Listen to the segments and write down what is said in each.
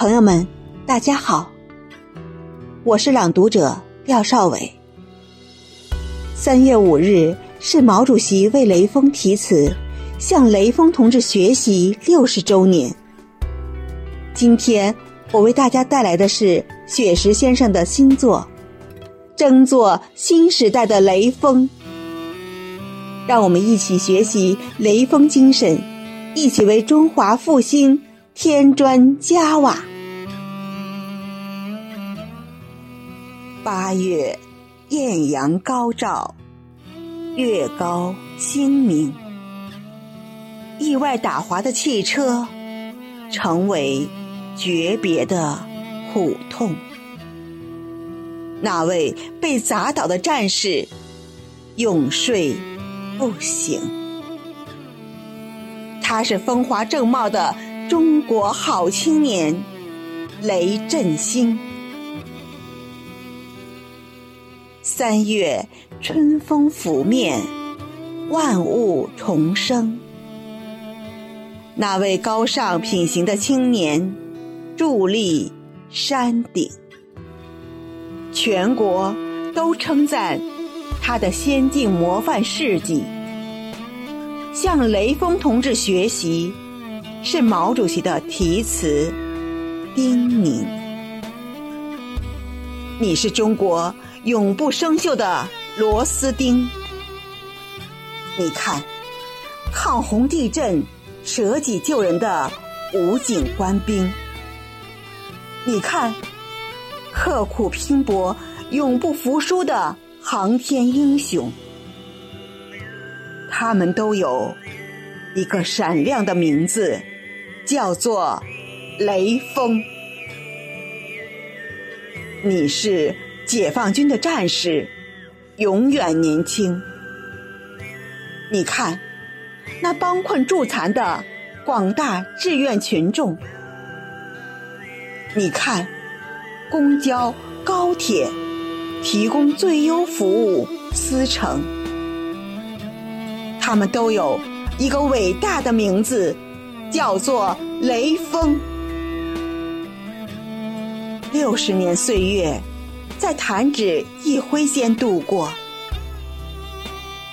朋友们，大家好，我是朗读者廖少伟。三月五日是毛主席为雷锋题词、向雷锋同志学习六十周年。今天我为大家带来的是雪石先生的新作《争做新时代的雷锋》，让我们一起学习雷锋精神，一起为中华复兴添砖加瓦。八月，艳阳高照，月高星明。意外打滑的汽车，成为诀别的苦痛。那位被砸倒的战士，永睡不醒。他是风华正茂的中国好青年，雷振兴。三月，春风拂面，万物重生。那位高尚品行的青年，伫立山顶，全国都称赞他的先进模范事迹。向雷锋同志学习，是毛主席的题词叮咛。你是中国。永不生锈的螺丝钉。你看，抗洪地震、舍己救人的武警官兵。你看，刻苦拼搏、永不服输的航天英雄。他们都有一个闪亮的名字，叫做雷锋。你是。解放军的战士永远年轻。你看，那帮困助残的广大志愿群众；你看，公交、高铁提供最优服务司乘，他们都有一个伟大的名字，叫做雷锋。六十年岁月。在弹指一挥间度过，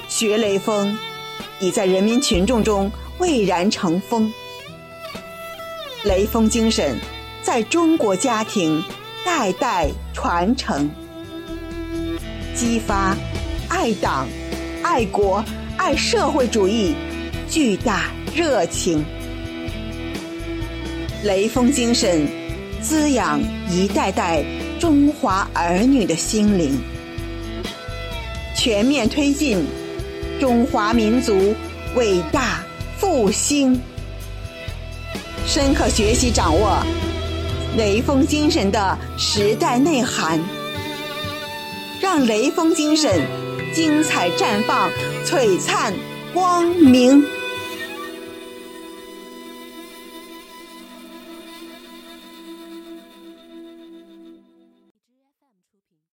学雷锋已在人民群众中蔚然成风。雷锋精神在中国家庭代代传承，激发爱党、爱国、爱社会主义巨大热情。雷锋精神滋养一代代。中华儿女的心灵，全面推进中华民族伟大复兴，深刻学习掌握雷锋精神的时代内涵，让雷锋精神精彩绽放、璀璨光明。